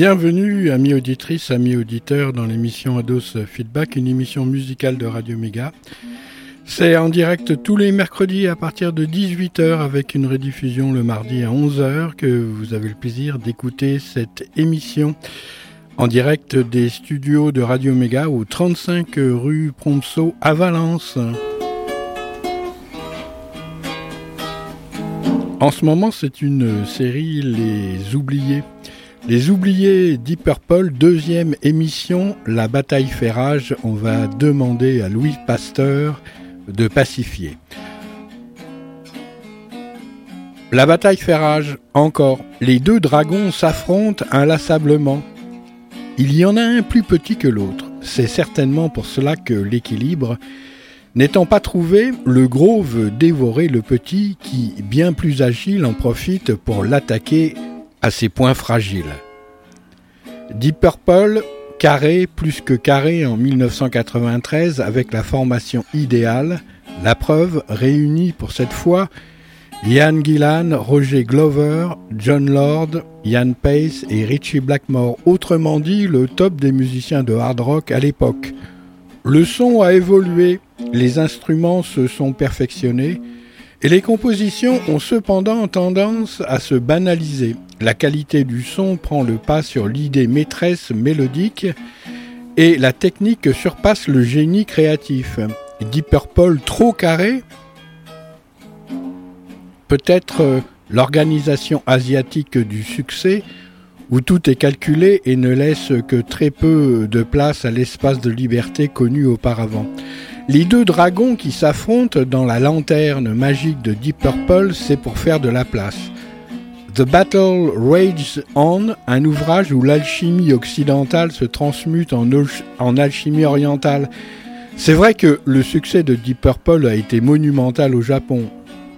Bienvenue, amis auditrices, amis auditeurs, dans l'émission Ados Feedback, une émission musicale de Radio Méga. C'est en direct tous les mercredis à partir de 18h avec une rediffusion le mardi à 11h que vous avez le plaisir d'écouter cette émission en direct des studios de Radio Méga au 35 rue Promso à Valence. En ce moment, c'est une série Les Oubliés. Les oubliés Deep deuxième émission, la bataille fait rage. On va demander à Louis Pasteur de pacifier. La bataille fait rage, encore. Les deux dragons s'affrontent inlassablement. Il y en a un plus petit que l'autre. C'est certainement pour cela que l'équilibre, n'étant pas trouvé, le gros veut dévorer le petit qui, bien plus agile, en profite pour l'attaquer à ses points fragiles. Deep Purple, carré plus que carré en 1993 avec la formation idéale, la preuve réunit pour cette fois Ian Gillan, Roger Glover, John Lord, Ian Pace et Richie Blackmore, autrement dit le top des musiciens de hard rock à l'époque. Le son a évolué, les instruments se sont perfectionnés, et les compositions ont cependant tendance à se banaliser. La qualité du son prend le pas sur l'idée maîtresse mélodique et la technique surpasse le génie créatif. Deep Purple trop carré? Peut-être euh, l'organisation asiatique du succès où tout est calculé et ne laisse que très peu de place à l'espace de liberté connu auparavant. Les deux dragons qui s'affrontent dans la lanterne magique de Deep Purple, c'est pour faire de la place. The Battle Rages On, un ouvrage où l'alchimie occidentale se transmute en, en alchimie orientale. C'est vrai que le succès de Deep Purple a été monumental au Japon.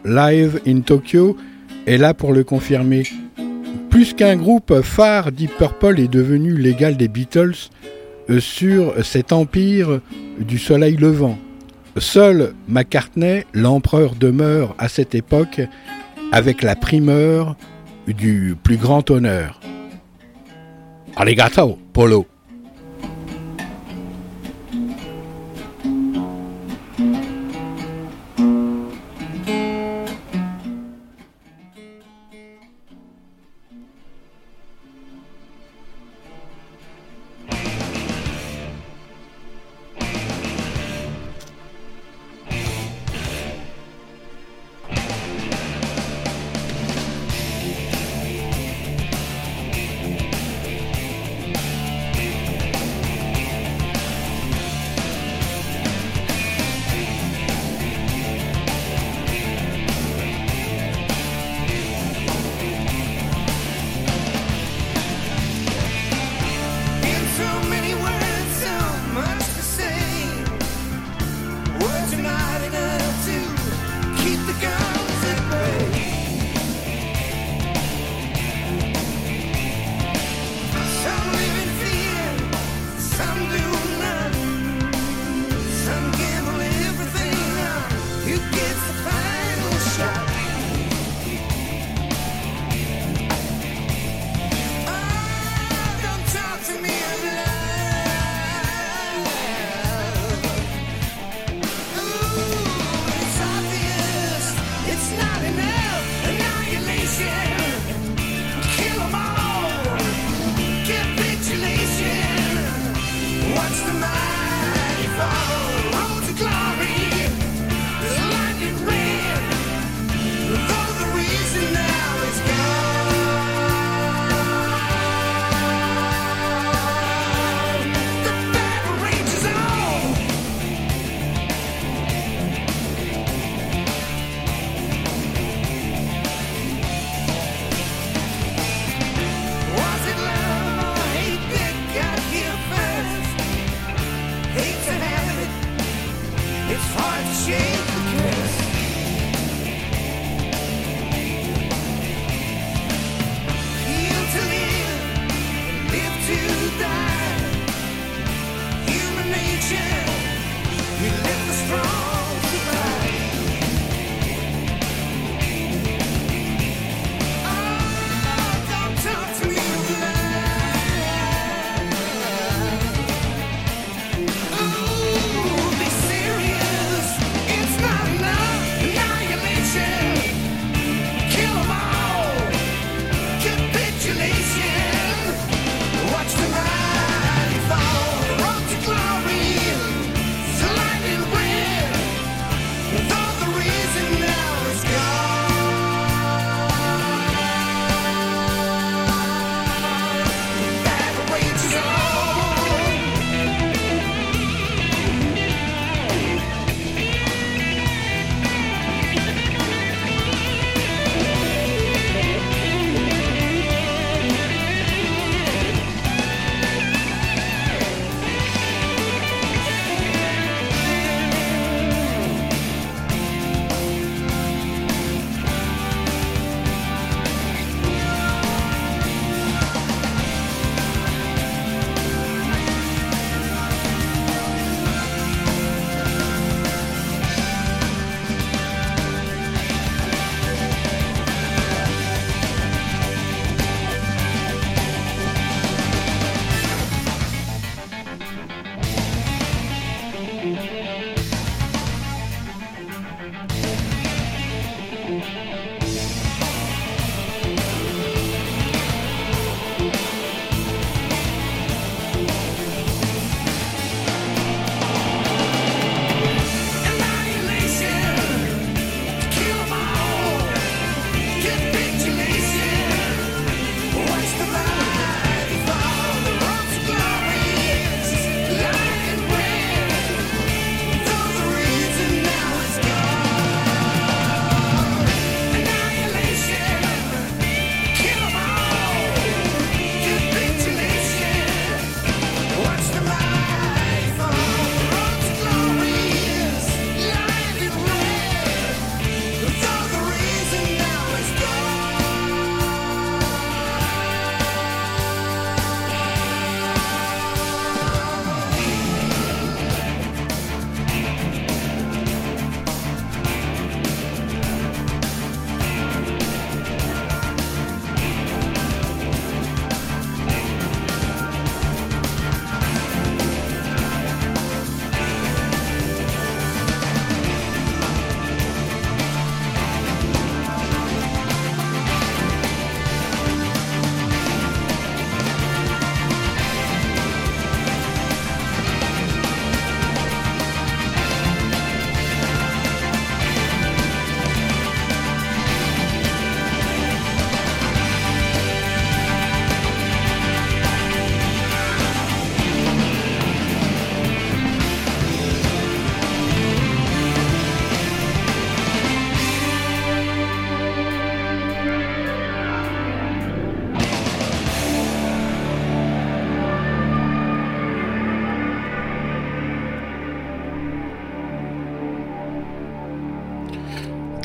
Live in Tokyo est là pour le confirmer. Plus qu'un groupe phare, Deep Purple est devenu l'égal des Beatles euh, sur cet empire du soleil levant. Seul McCartney, l'empereur, demeure à cette époque avec la primeur du plus grand honneur. Arigato, Polo.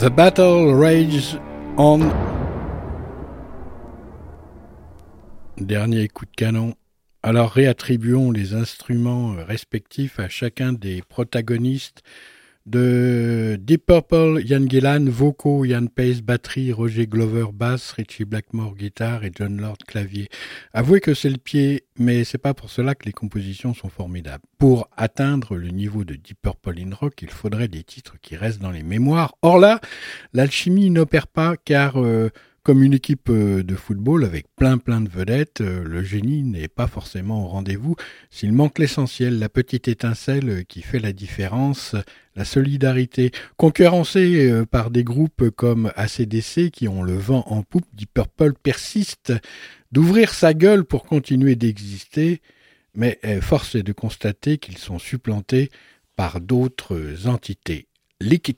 The battle rages on. Dernier coup de canon. Alors réattribuons les instruments respectifs à chacun des protagonistes de Deep Purple, Ian Gillan, vocaux, Ian Pace, batterie, Roger Glover, basse, Richie Blackmore, guitare et John Lord, clavier. Avouez que c'est le pied, mais c'est pas pour cela que les compositions sont formidables. Pour atteindre le niveau de Deep Purple in Rock, il faudrait des titres qui restent dans les mémoires. Or là, l'alchimie n'opère pas car euh, comme une équipe euh, de football avec plein plein de vedettes, euh, le génie n'est pas forcément au rendez-vous s'il manque l'essentiel, la petite étincelle qui fait la différence, la solidarité. Concurrencé euh, par des groupes comme ACDC qui ont le vent en poupe, Deep Purple persiste d'ouvrir sa gueule pour continuer d'exister, mais force est de constater qu'ils sont supplantés par d'autres entités. Lick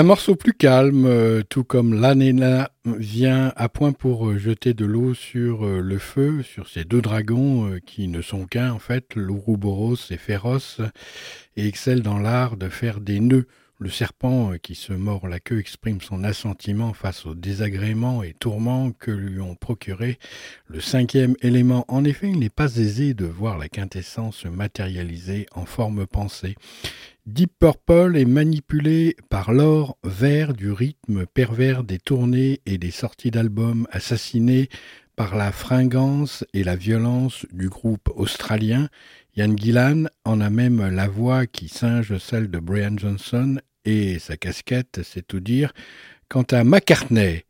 Un morceau plus calme, euh, tout comme l'Anena vient à point pour euh, jeter de l'eau sur euh, le feu, sur ces deux dragons qui ne sont qu'un en fait, l'Ouroboros et Féroce, et excellent dans l'art de faire des nœuds. Le serpent qui se mord la queue exprime son assentiment face aux désagréments et tourments que lui ont procuré le cinquième élément. En effet, il n'est pas aisé de voir la quintessence se matérialiser en forme pensée. Deep Purple est manipulé par l'or vert du rythme pervers des tournées et des sorties d'albums assassinés par la fringance et la violence du groupe australien. Yann Gillan en a même la voix qui singe celle de Brian Johnson et sa casquette, c'est tout dire. Quant à McCartney,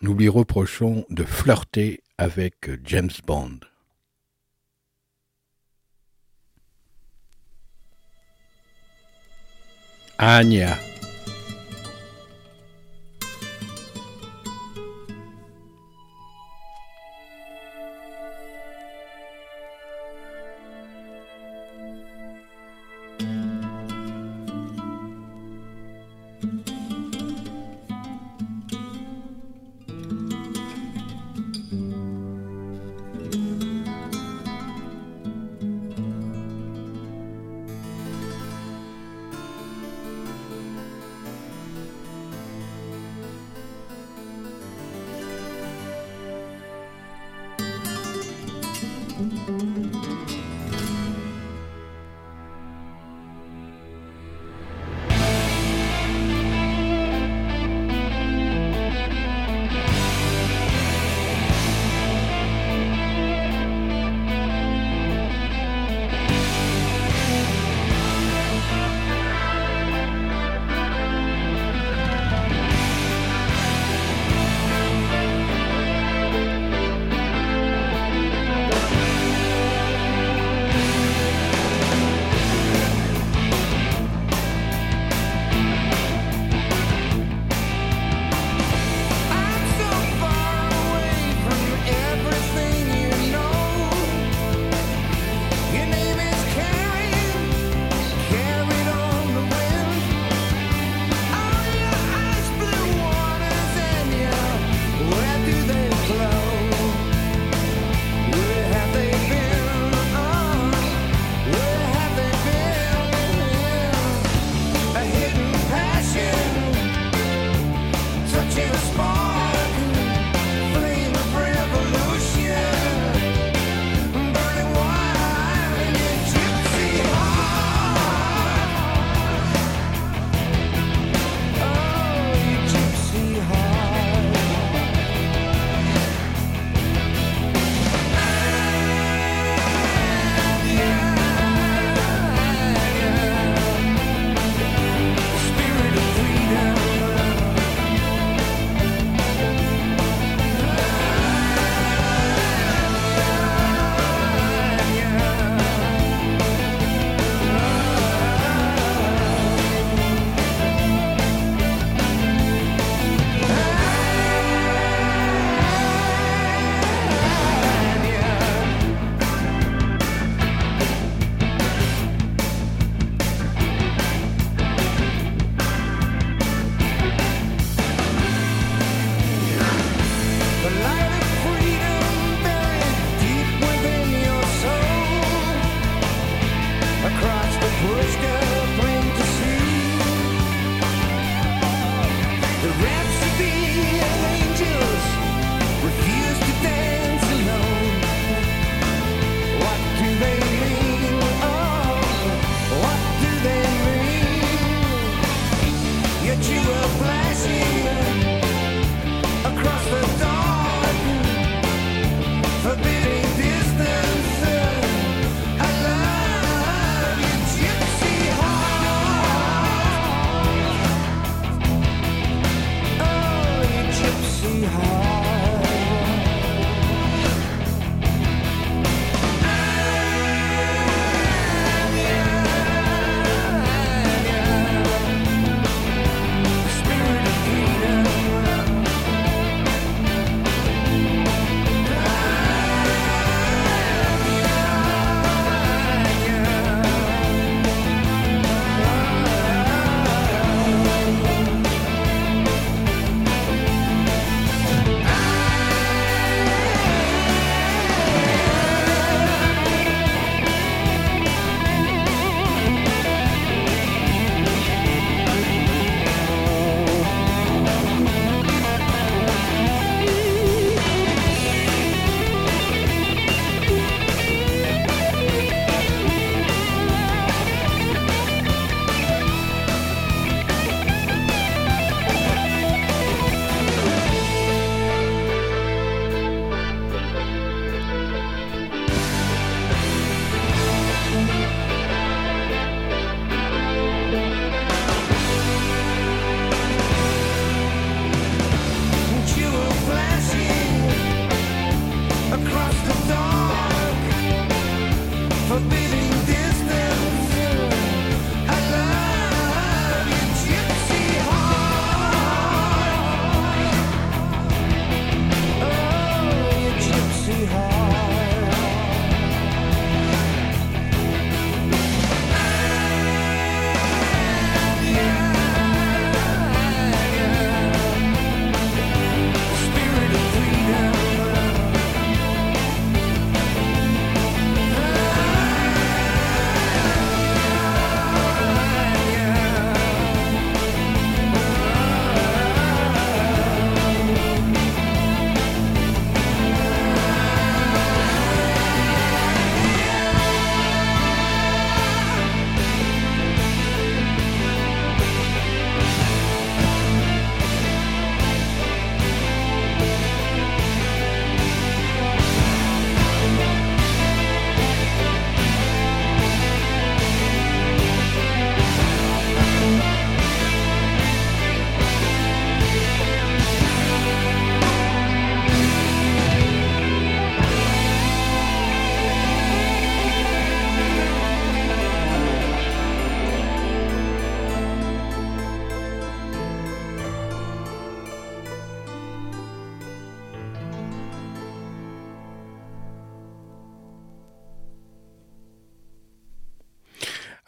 nous lui reprochons de flirter avec James Bond. Anya.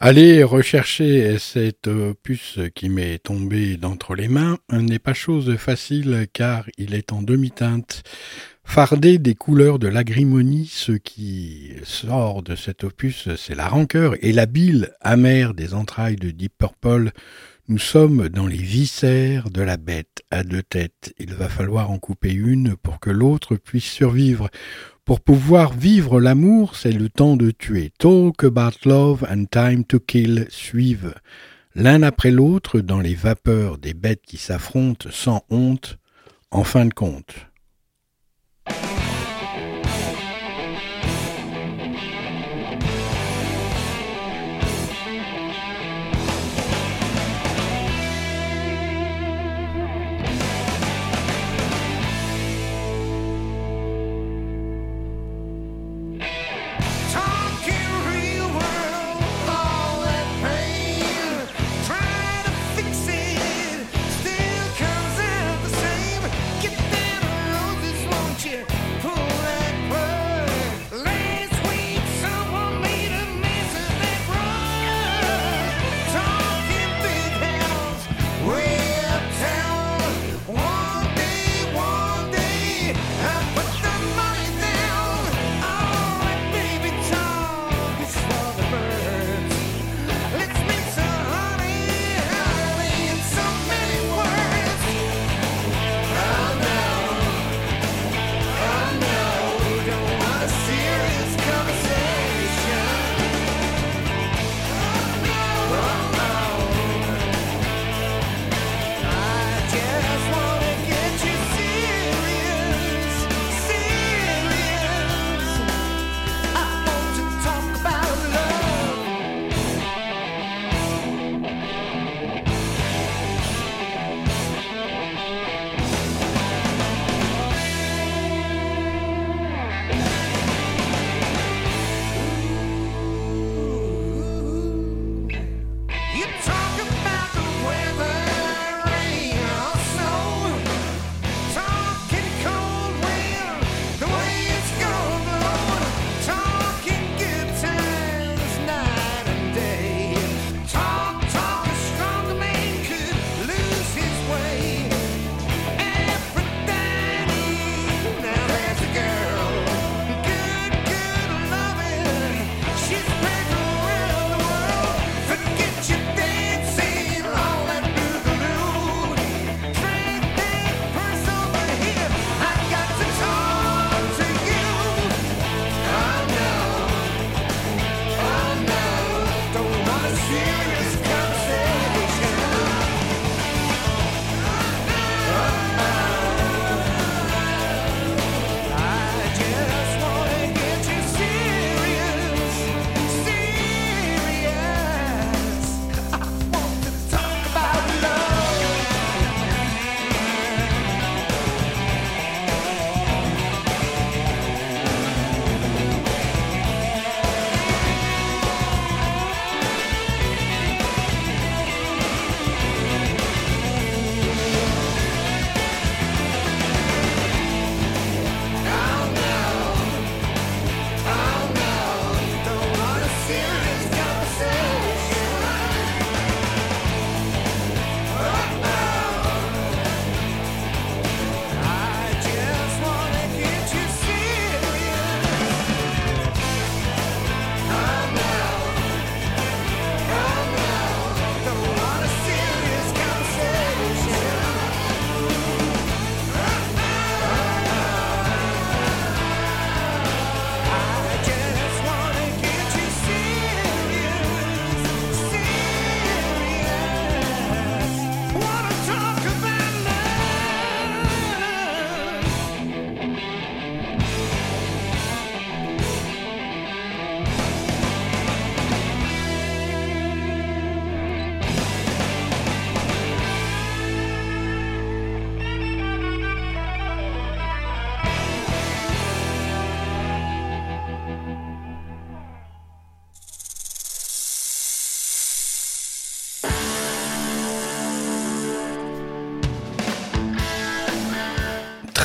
Aller rechercher cet opus qui m'est tombé d'entre les mains n'est pas chose facile car il est en demi-teinte. Fardé des couleurs de l'agrimonie, ce qui sort de cet opus, c'est la rancœur et la bile amère des entrailles de Deep Purple. Nous sommes dans les viscères de la bête à deux têtes. Il va falloir en couper une pour que l'autre puisse survivre. Pour pouvoir vivre l'amour, c'est le temps de tuer. Talk about love and time to kill suivent l'un après l'autre dans les vapeurs des bêtes qui s'affrontent sans honte, en fin de compte.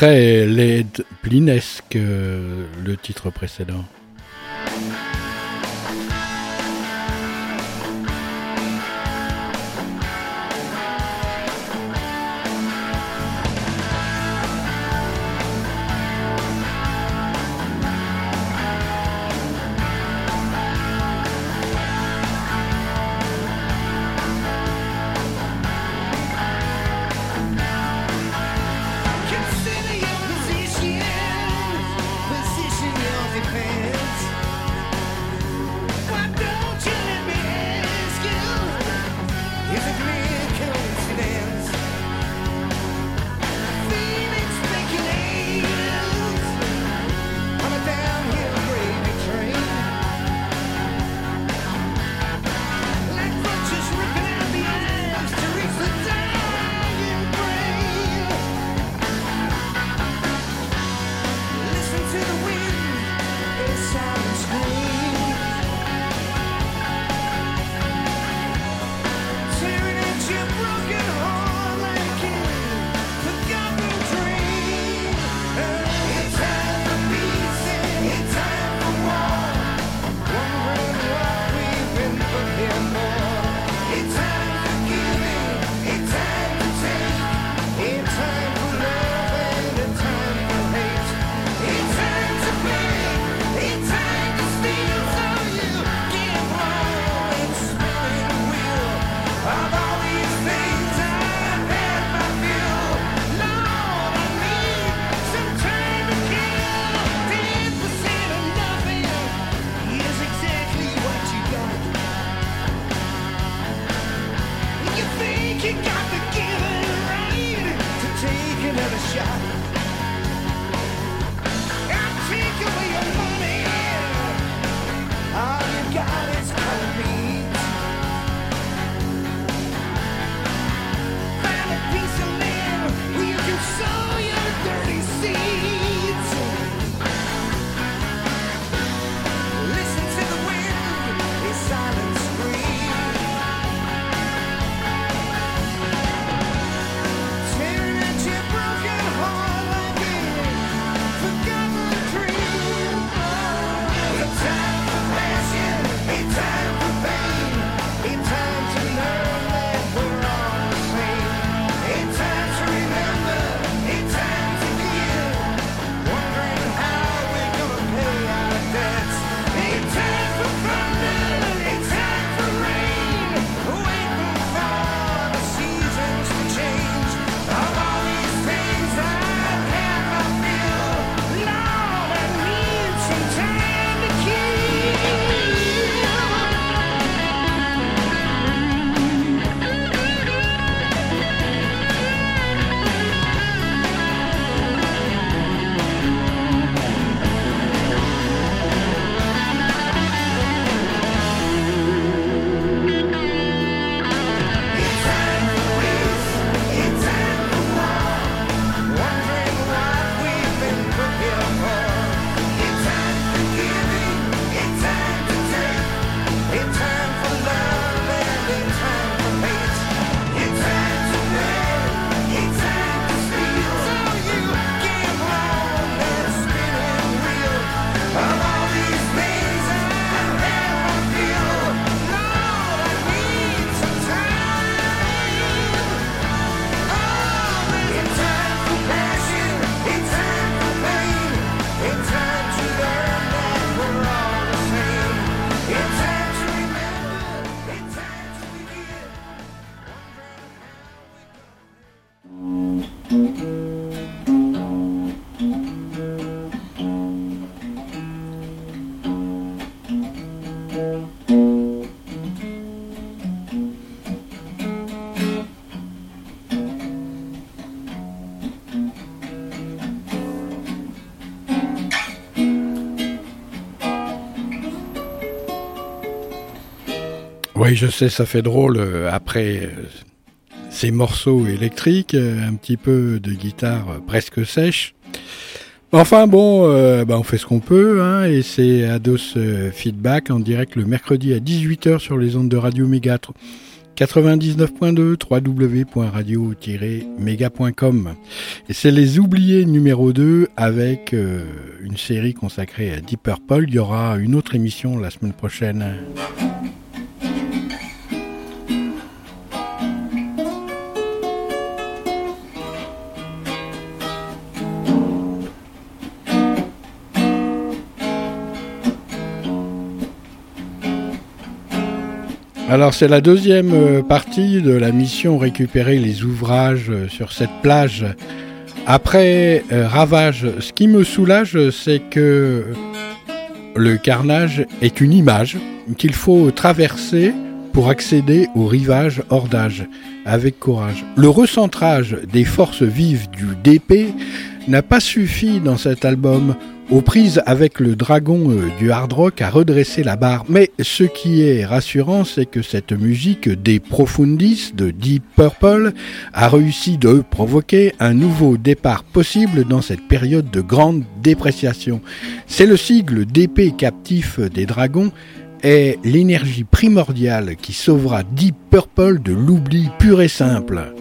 Très laide, plinesque, euh, le titre précédent. Oui, je sais, ça fait drôle euh, après euh, ces morceaux électriques, euh, un petit peu de guitare presque sèche. Enfin bon, bah, on fait ce qu'on peut, hein, et c'est Ados Feedback en direct le mercredi à 18h sur les ondes de Radio Méga 99.2 www.radio-méga.com. Et c'est les oubliés numéro 2 avec une série consacrée à Deep Purple. Il y aura une autre émission la semaine prochaine. Alors c'est la deuxième euh, partie de la mission récupérer les ouvrages euh, sur cette plage. Après euh, Ravage, ce qui me soulage, c'est que le carnage est une image qu'il faut traverser pour accéder au rivage hors d'âge avec courage. Le recentrage des forces vives du DP n'a pas suffi dans cet album aux prises avec le dragon euh, du hard rock à redresser la barre. Mais ce qui est rassurant, c'est que cette musique des Profundis de Deep Purple a réussi de provoquer un nouveau départ possible dans cette période de grande dépréciation. C'est le sigle d'épée captif des dragons est l'énergie primordiale qui sauvera Deep Purple de l'oubli pur et simple.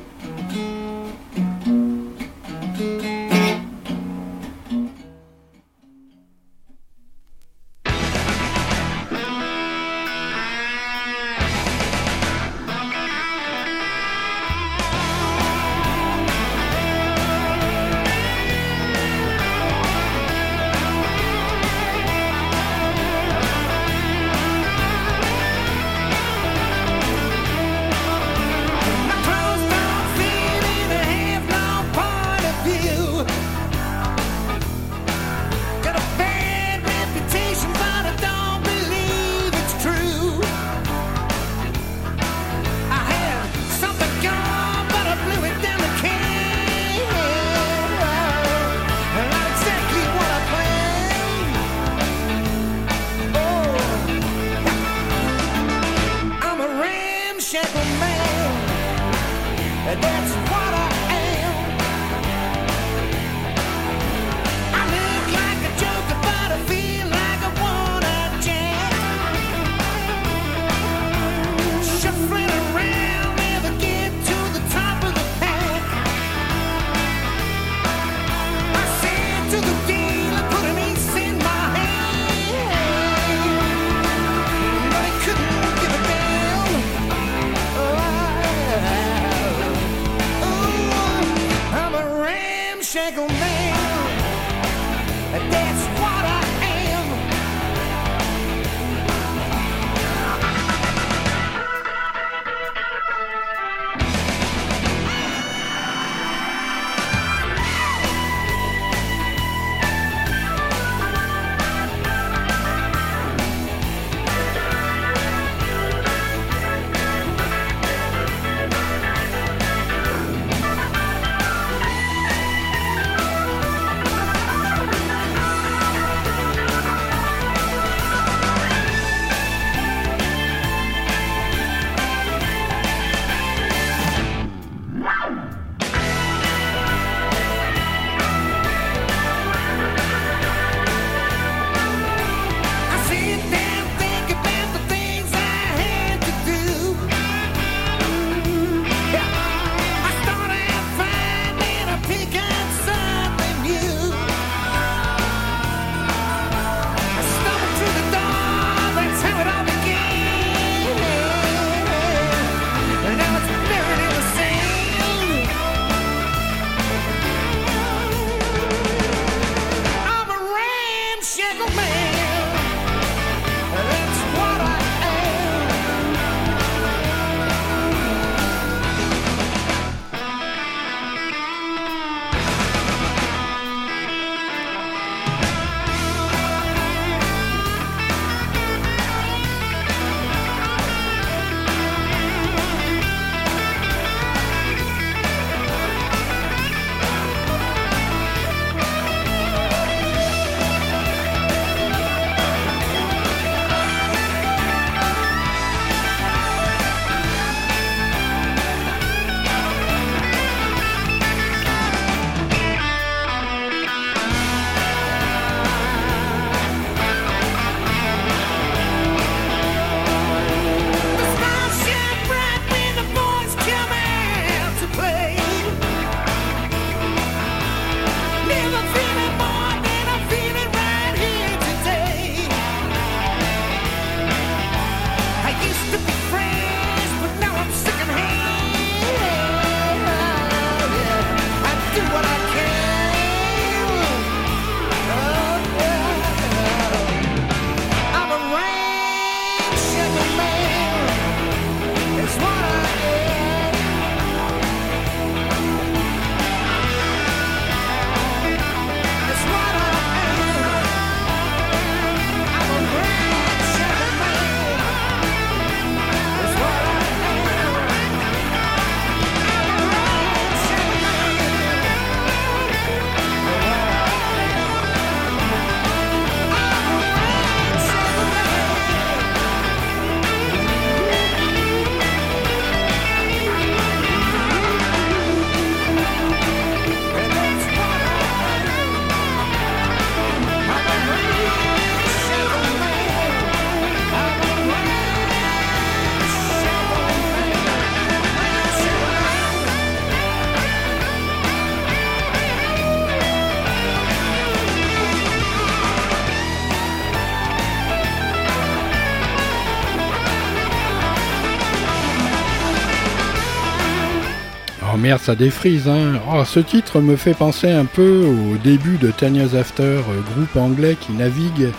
Merde, ça défrise. Hein. Oh, ce titre me fait penser un peu au début de Tanya's After, euh, groupe anglais qui navigue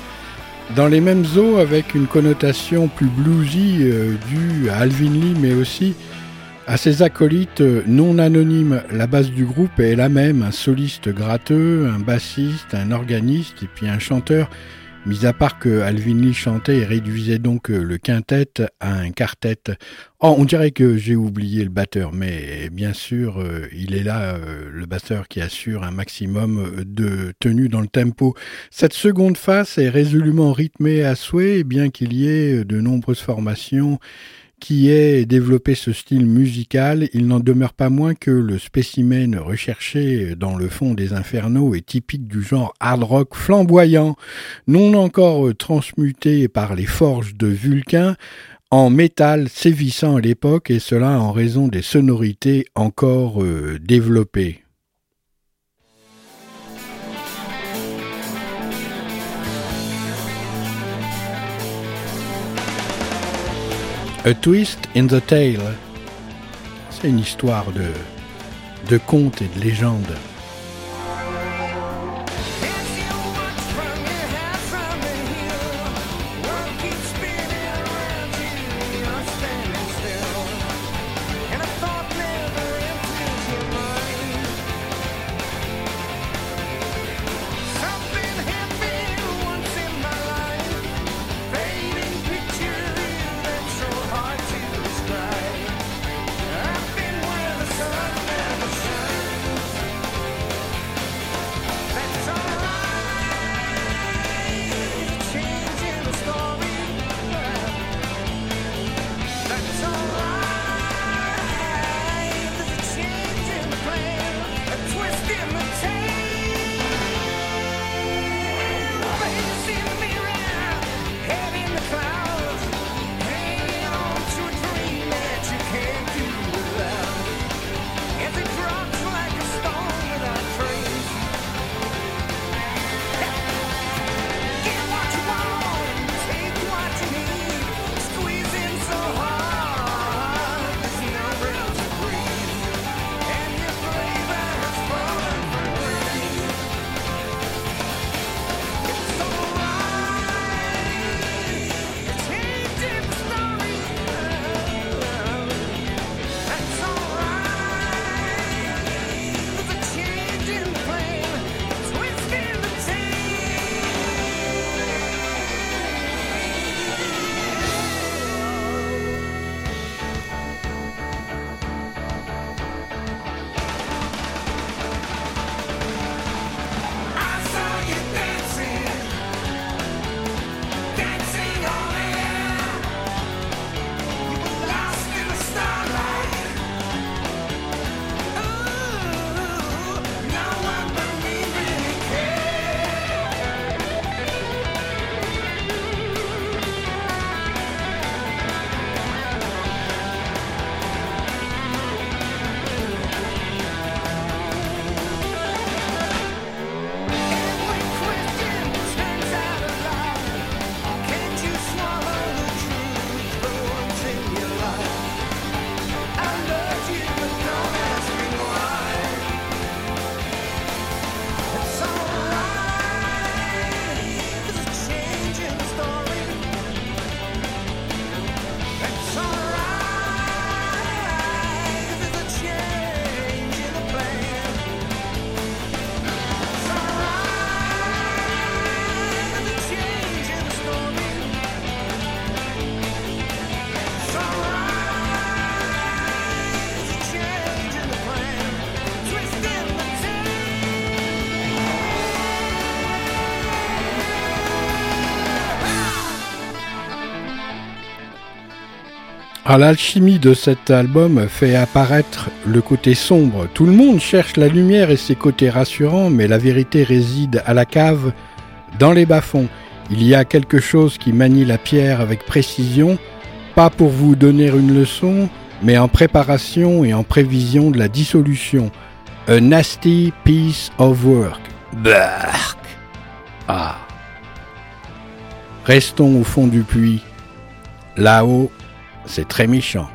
dans les mêmes eaux avec une connotation plus bluesy euh, due à Alvin Lee, mais aussi à ses acolytes euh, non anonymes. La base du groupe est la même, un soliste gratteux, un bassiste, un organiste et puis un chanteur Mis à part que Alvin chantait et réduisait donc euh, le quintet à un quartet. Oh, on dirait que j'ai oublié le batteur, mais bien sûr, euh, il est là, euh, le batteur qui assure un maximum de tenue dans le tempo. Cette seconde phase est résolument rythmée à souhait, bien qu'il y ait de nombreuses formations qui ait développé ce style musical, il n'en demeure pas moins que le spécimen recherché dans le fond des infernaux est typique du genre hard rock flamboyant, non encore transmuté par les forges de Vulcain, en métal sévissant à l'époque et cela en raison des sonorités encore euh, développées. A Twist in the Tale. C'est une histoire de, de contes et de légendes. Ah, l'alchimie de cet album fait apparaître le côté sombre. Tout le monde cherche la lumière et ses côtés rassurants, mais la vérité réside à la cave, dans les bas-fonds. Il y a quelque chose qui manie la pierre avec précision, pas pour vous donner une leçon, mais en préparation et en prévision de la dissolution. A nasty piece of work. Bark. Ah. Restons au fond du puits. Là-haut, c'est très méchant.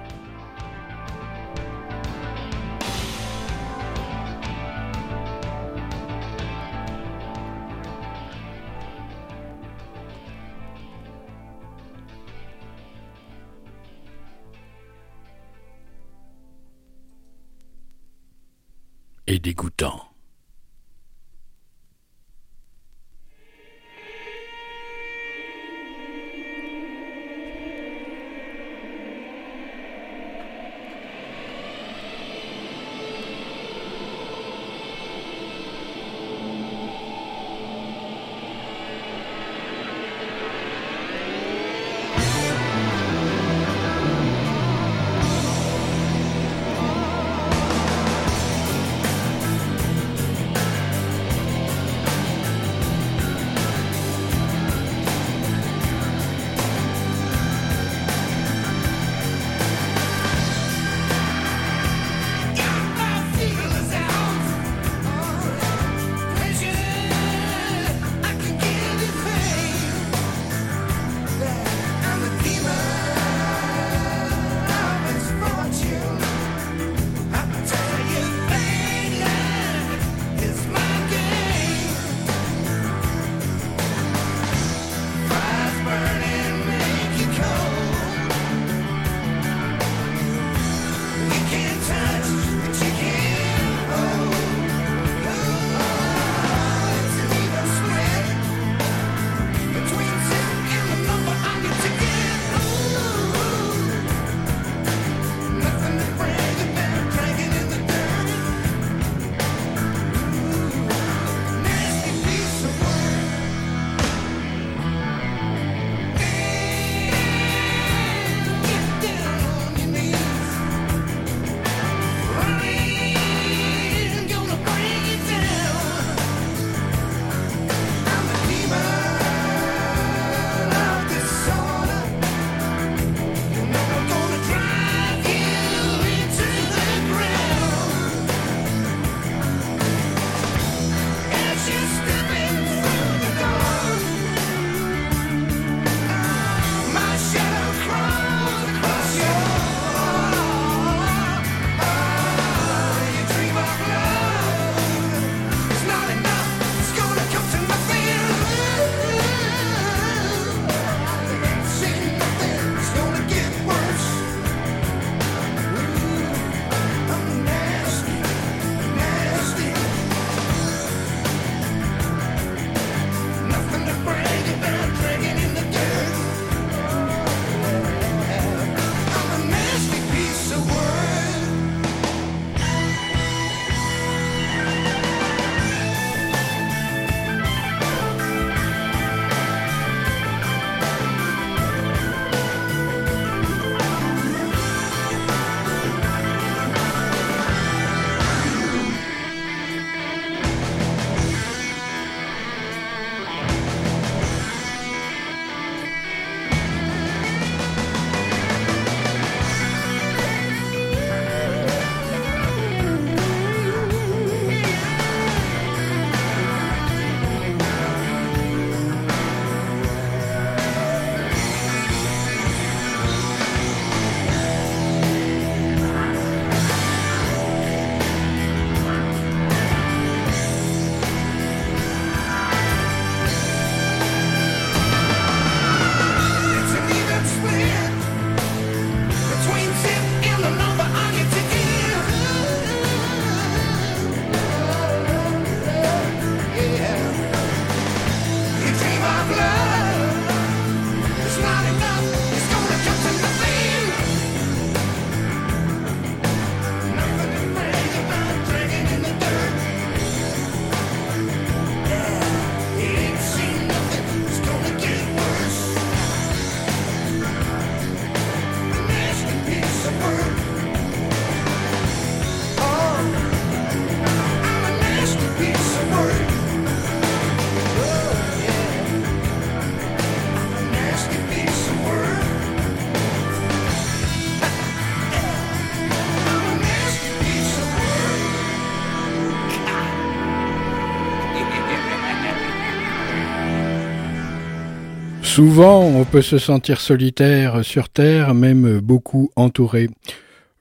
Souvent, on peut se sentir solitaire sur Terre, même beaucoup entouré.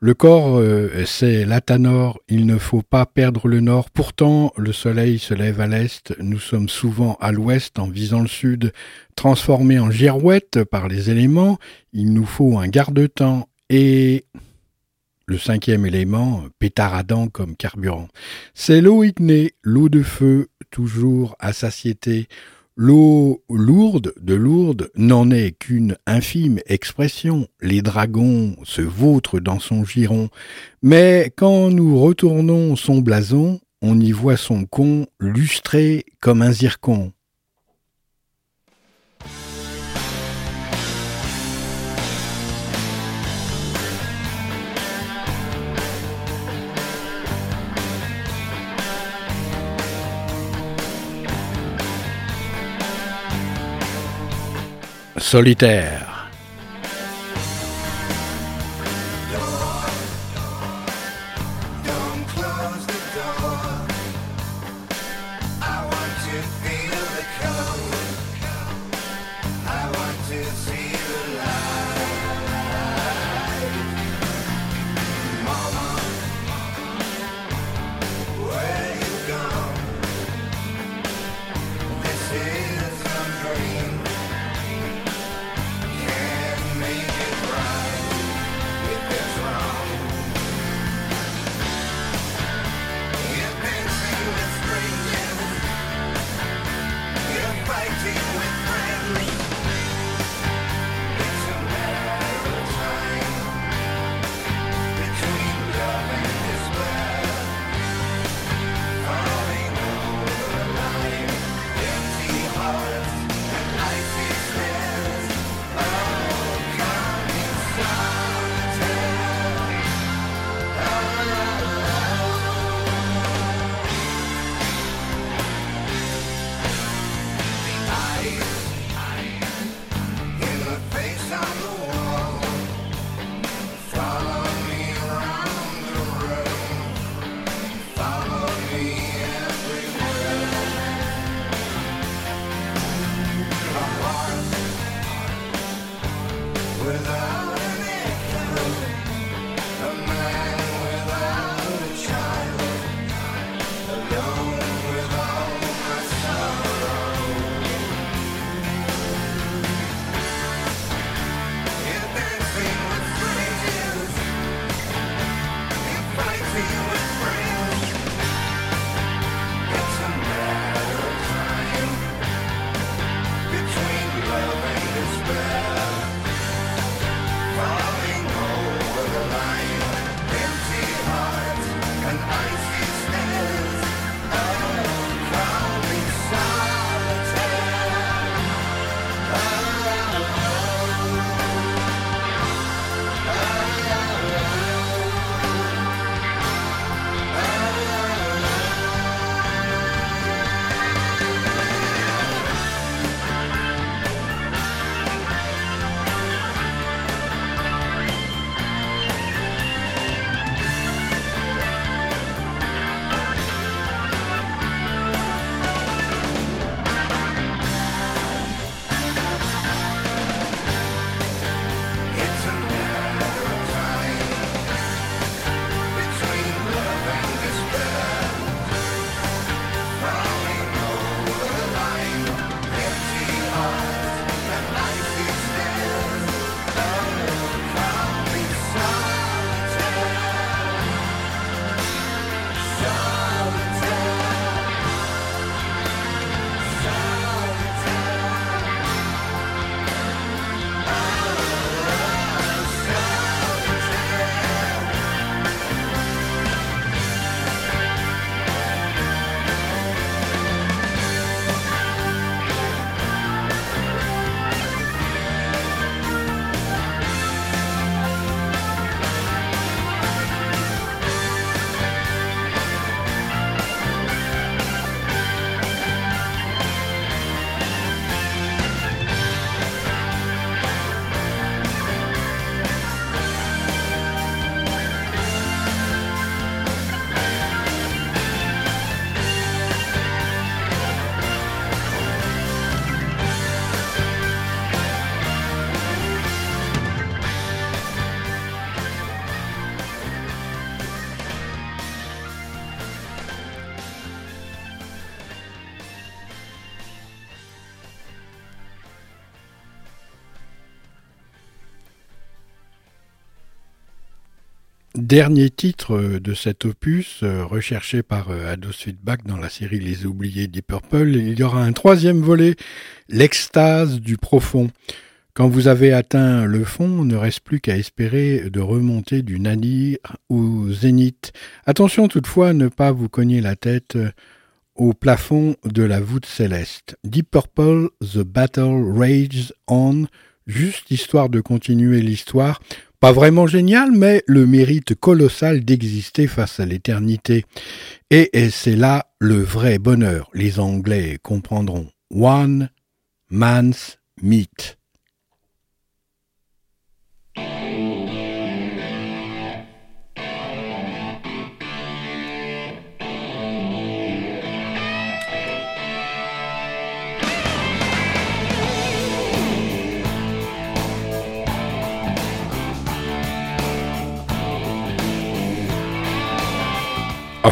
Le corps, euh, c'est l'Atanor, il ne faut pas perdre le nord. Pourtant, le soleil se lève à l'est, nous sommes souvent à l'ouest en visant le sud, transformés en girouette par les éléments, il nous faut un garde-temps et le cinquième élément, pétaradant comme carburant. C'est l'eau ignée, l'eau de feu, toujours à satiété, L'eau lourde de Lourdes n'en est qu'une infime expression. Les dragons se vautrent dans son giron. Mais quand nous retournons son blason, on y voit son con lustré comme un zircon. Solitaire. Dernier titre de cet opus, euh, recherché par euh, Ado Sweetback dans la série Les Oubliés Deep Purple, il y aura un troisième volet, l'extase du profond. Quand vous avez atteint le fond, ne reste plus qu'à espérer de remonter du nadir au zénith. Attention toutefois à ne pas vous cogner la tête au plafond de la voûte céleste. Deep Purple, The Battle Rages On, juste histoire de continuer l'histoire. Pas vraiment génial, mais le mérite colossal d'exister face à l'éternité. Et, c'est là le vrai bonheur. Les Anglais comprendront. One man's meat. A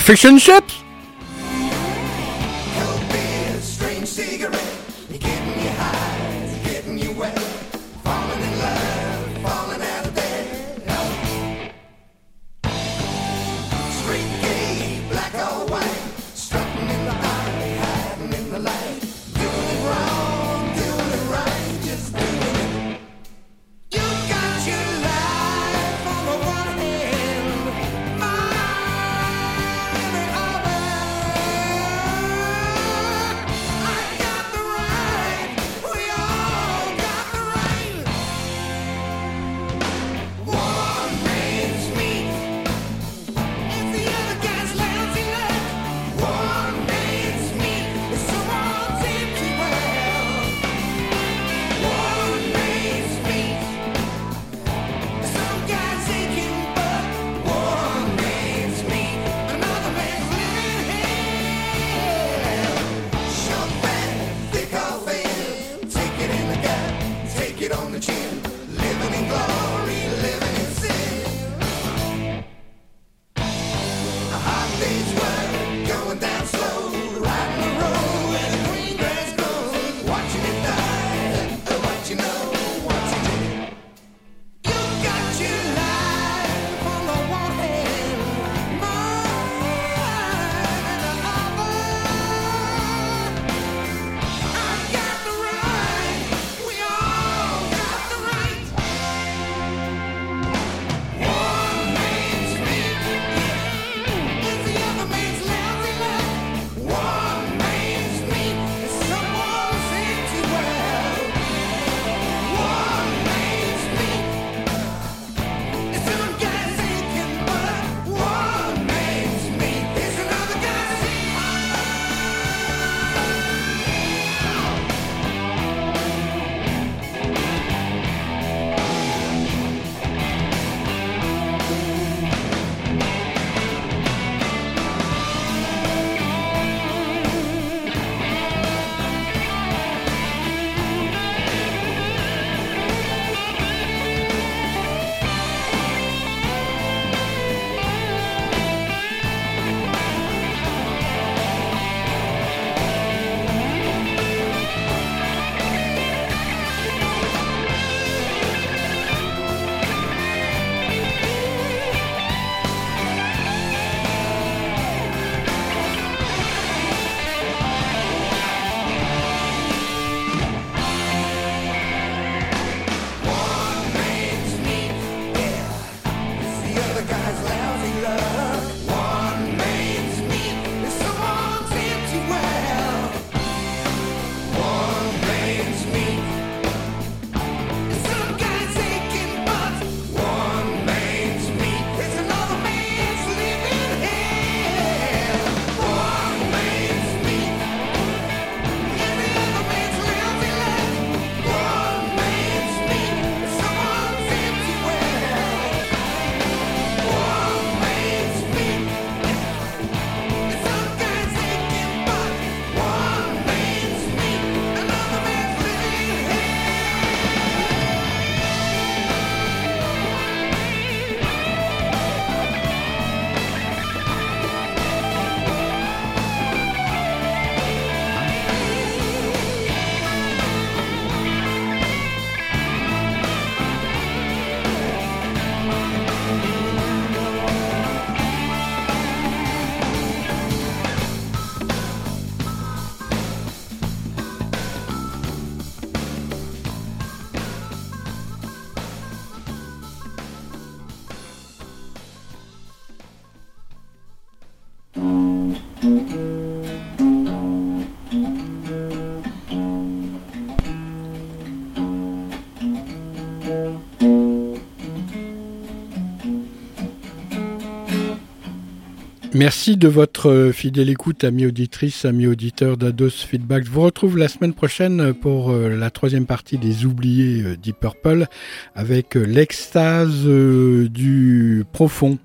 Merci de votre fidèle écoute, amis auditrices, amis auditeurs d'Ados Feedback. Je vous retrouve la semaine prochaine pour euh, la troisième partie des oubliés euh, Deep Purple avec euh, l'extase du profond.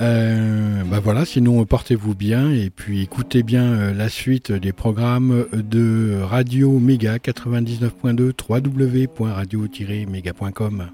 Euh, bah voilà, sinon portez-vous bien et puis écoutez bien la suite des programmes de Radio Méga 99.2 www.radio-méga.com.